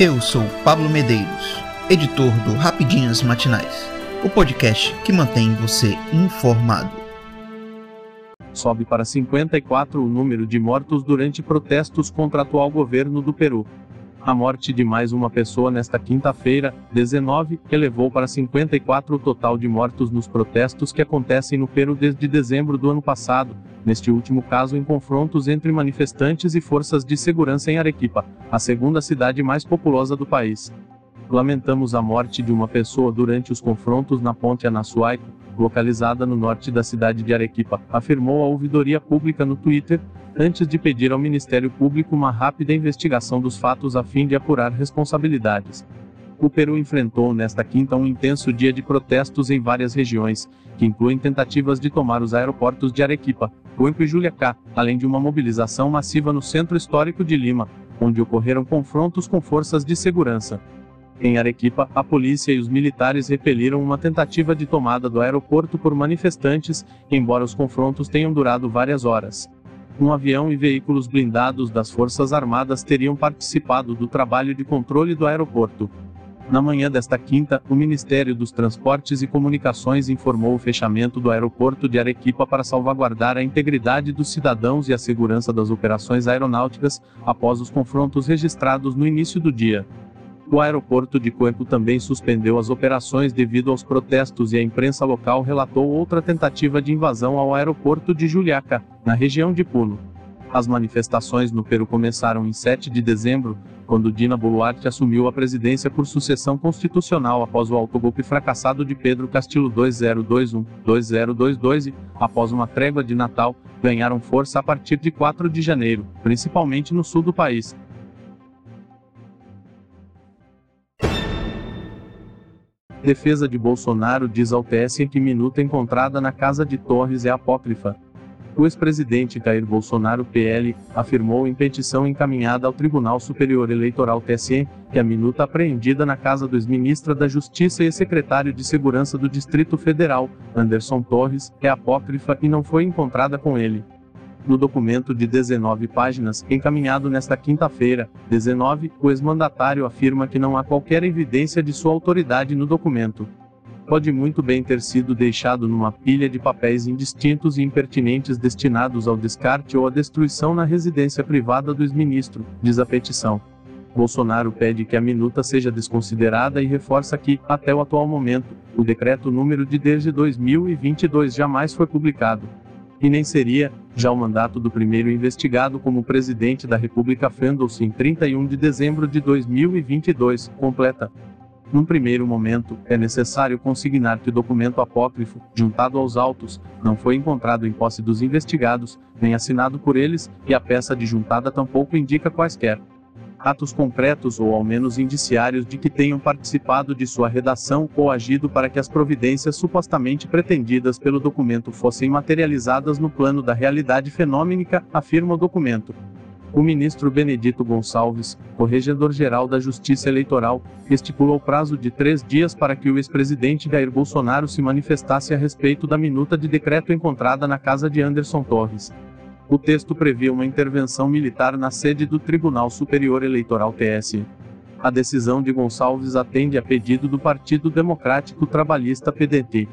Eu sou Pablo Medeiros, editor do Rapidinhas Matinais, o podcast que mantém você informado. Sobe para 54 o número de mortos durante protestos contra o atual governo do Peru. A morte de mais uma pessoa nesta quinta-feira, 19, elevou para 54 o total de mortos nos protestos que acontecem no Peru desde dezembro do ano passado, neste último caso em confrontos entre manifestantes e forças de segurança em Arequipa, a segunda cidade mais populosa do país. Lamentamos a morte de uma pessoa durante os confrontos na ponte Anassuaico, localizada no norte da cidade de Arequipa, afirmou a ouvidoria pública no Twitter, antes de pedir ao Ministério Público uma rápida investigação dos fatos a fim de apurar responsabilidades. O Peru enfrentou nesta quinta um intenso dia de protestos em várias regiões, que incluem tentativas de tomar os aeroportos de Arequipa, Cuenca e Juliacá, além de uma mobilização massiva no centro histórico de Lima, onde ocorreram confrontos com forças de segurança. Em Arequipa, a polícia e os militares repeliram uma tentativa de tomada do aeroporto por manifestantes, embora os confrontos tenham durado várias horas. Um avião e veículos blindados das Forças Armadas teriam participado do trabalho de controle do aeroporto. Na manhã desta quinta, o Ministério dos Transportes e Comunicações informou o fechamento do aeroporto de Arequipa para salvaguardar a integridade dos cidadãos e a segurança das operações aeronáuticas, após os confrontos registrados no início do dia. O aeroporto de Cuenco também suspendeu as operações devido aos protestos e a imprensa local relatou outra tentativa de invasão ao aeroporto de Juliaca, na região de Puno. As manifestações no Peru começaram em 7 de dezembro, quando Dina Boluarte assumiu a presidência por sucessão constitucional após o autogolpe fracassado de Pedro Castillo 2021-2022 e, após uma trégua de Natal, ganharam força a partir de 4 de janeiro, principalmente no sul do país. Defesa de Bolsonaro diz ao TSE que minuta encontrada na casa de Torres é apócrifa. O ex-presidente Jair Bolsonaro PL afirmou em petição encaminhada ao Tribunal Superior Eleitoral TSE que a minuta apreendida na casa do ex-ministra da Justiça e secretário de Segurança do Distrito Federal, Anderson Torres, é apócrifa e não foi encontrada com ele. No documento de 19 páginas, encaminhado nesta quinta-feira, 19, o ex-mandatário afirma que não há qualquer evidência de sua autoridade no documento. Pode muito bem ter sido deixado numa pilha de papéis indistintos e impertinentes destinados ao descarte ou à destruição na residência privada do ex-ministro, diz a petição. Bolsonaro pede que a minuta seja desconsiderada e reforça que, até o atual momento, o decreto número de desde 2022 jamais foi publicado e nem seria, já o mandato do primeiro investigado como presidente da República fendou-se em 31 de dezembro de 2022, completa. Num primeiro momento, é necessário consignar que o documento apócrifo, juntado aos autos, não foi encontrado em posse dos investigados, nem assinado por eles, e a peça de juntada tampouco indica quaisquer atos concretos ou ao menos indiciários de que tenham participado de sua redação ou agido para que as providências supostamente pretendidas pelo documento fossem materializadas no plano da realidade fenômenica, afirma o documento. O ministro Benedito Gonçalves, corregedor-geral da Justiça Eleitoral, estipulou prazo de três dias para que o ex-presidente Jair Bolsonaro se manifestasse a respeito da minuta de decreto encontrada na casa de Anderson Torres. O texto previa uma intervenção militar na sede do Tribunal Superior Eleitoral TSE. A decisão de Gonçalves atende a pedido do Partido Democrático Trabalhista PDT.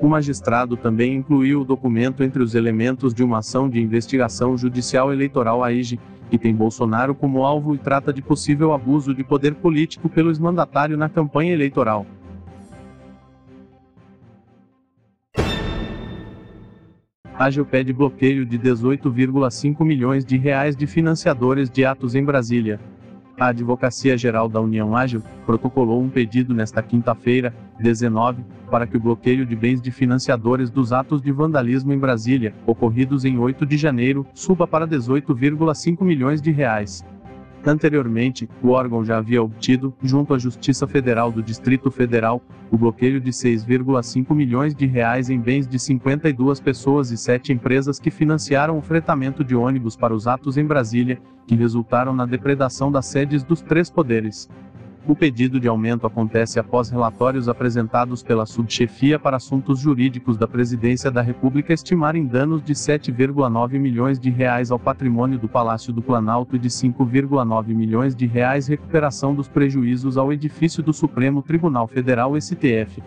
O magistrado também incluiu o documento entre os elementos de uma ação de investigação judicial eleitoral AIGE, que tem Bolsonaro como alvo e trata de possível abuso de poder político pelo ex-mandatário na campanha eleitoral. Ágil pede bloqueio de 18,5 milhões de reais de financiadores de atos em Brasília. A Advocacia Geral da União Ágil protocolou um pedido nesta quinta-feira, 19, para que o bloqueio de bens de financiadores dos atos de vandalismo em Brasília, ocorridos em 8 de janeiro, suba para 18,5 milhões de reais. Anteriormente, o órgão já havia obtido, junto à Justiça Federal do Distrito Federal, o bloqueio de 6,5 milhões de reais em bens de 52 pessoas e 7 empresas que financiaram o fretamento de ônibus para os atos em Brasília, que resultaram na depredação das sedes dos três poderes. O pedido de aumento acontece após relatórios apresentados pela Subchefia para Assuntos Jurídicos da Presidência da República estimarem danos de 7,9 milhões de reais ao patrimônio do Palácio do Planalto e de 5,9 milhões de reais recuperação dos prejuízos ao edifício do Supremo Tribunal Federal STF.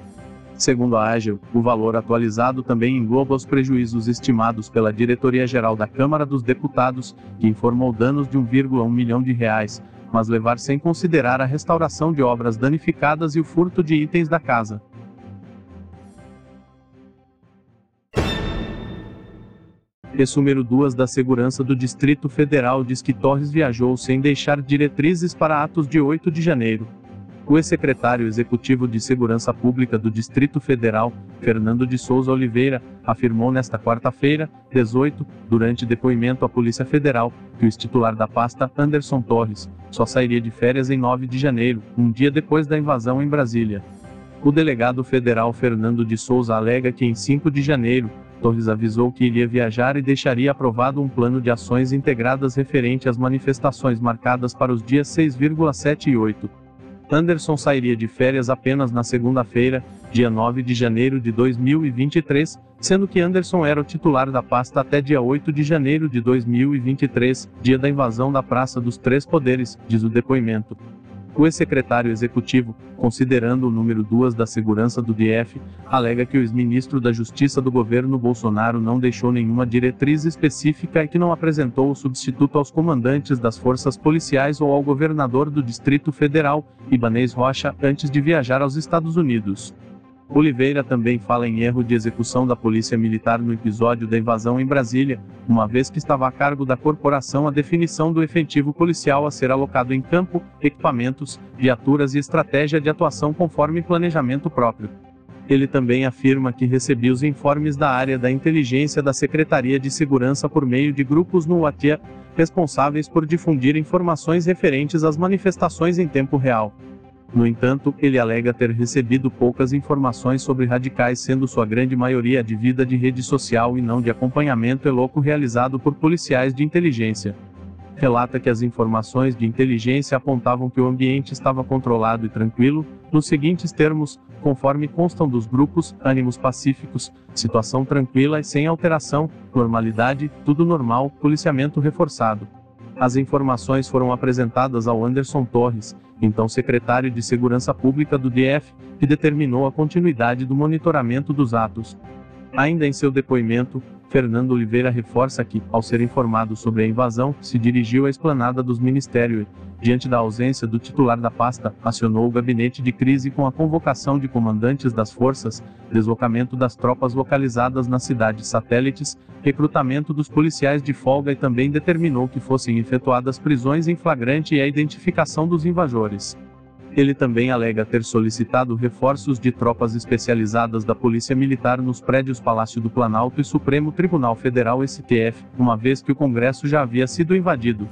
Segundo a Ágil, o valor atualizado também engloba os prejuízos estimados pela Diretoria-Geral da Câmara dos Deputados, que informou danos de 1,1 milhão de reais, mas levar sem considerar a restauração de obras danificadas e o furto de itens da casa. Ex-número 2 da Segurança do Distrito Federal diz que Torres viajou sem deixar diretrizes para atos de 8 de janeiro. O ex-secretário executivo de Segurança Pública do Distrito Federal, Fernando de Souza Oliveira, afirmou nesta quarta-feira, 18, durante depoimento à Polícia Federal, que o ex-titular da pasta, Anderson Torres, só sairia de férias em 9 de janeiro, um dia depois da invasão em Brasília. O delegado federal Fernando de Souza alega que em 5 de janeiro, Torres avisou que iria viajar e deixaria aprovado um plano de ações integradas referente às manifestações marcadas para os dias 6,7 e 8. Anderson sairia de férias apenas na segunda-feira, dia 9 de janeiro de 2023, sendo que Anderson era o titular da pasta até dia 8 de janeiro de 2023, dia da invasão da Praça dos Três Poderes, diz o depoimento. O ex-secretário executivo, considerando o número 2 da segurança do DF, alega que o ex-ministro da Justiça do governo Bolsonaro não deixou nenhuma diretriz específica e que não apresentou o substituto aos comandantes das forças policiais ou ao governador do Distrito Federal, Ibanez Rocha, antes de viajar aos Estados Unidos. Oliveira também fala em erro de execução da Polícia Militar no episódio da invasão em Brasília, uma vez que estava a cargo da corporação a definição do efetivo policial a ser alocado em campo, equipamentos, viaturas e estratégia de atuação conforme planejamento próprio. Ele também afirma que recebia os informes da área da inteligência da Secretaria de Segurança por meio de grupos no WhatsApp, responsáveis por difundir informações referentes às manifestações em tempo real. No entanto, ele alega ter recebido poucas informações sobre radicais, sendo sua grande maioria de vida de rede social e não de acompanhamento eloco realizado por policiais de inteligência. Relata que as informações de inteligência apontavam que o ambiente estava controlado e tranquilo, nos seguintes termos, conforme constam dos grupos, ânimos pacíficos, situação tranquila e sem alteração, normalidade, tudo normal, policiamento reforçado. As informações foram apresentadas ao Anderson Torres, então secretário de Segurança Pública do DF, que determinou a continuidade do monitoramento dos atos. Ainda em seu depoimento, Fernando Oliveira reforça que, ao ser informado sobre a invasão, se dirigiu à esplanada dos ministérios diante da ausência do titular da pasta, acionou o gabinete de crise com a convocação de comandantes das forças, deslocamento das tropas localizadas nas cidades satélites, recrutamento dos policiais de folga e também determinou que fossem efetuadas prisões em flagrante e a identificação dos invasores. Ele também alega ter solicitado reforços de tropas especializadas da Polícia Militar nos prédios Palácio do Planalto e Supremo Tribunal Federal STF, uma vez que o Congresso já havia sido invadido.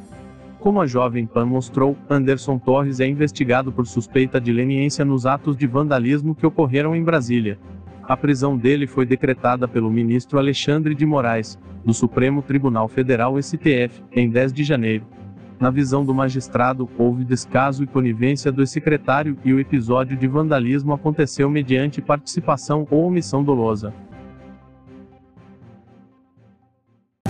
Como a Jovem Pan mostrou, Anderson Torres é investigado por suspeita de leniência nos atos de vandalismo que ocorreram em Brasília. A prisão dele foi decretada pelo ministro Alexandre de Moraes, do Supremo Tribunal Federal STF, em 10 de janeiro. Na visão do magistrado, houve descaso e conivência do secretário e o episódio de vandalismo aconteceu mediante participação ou omissão dolosa.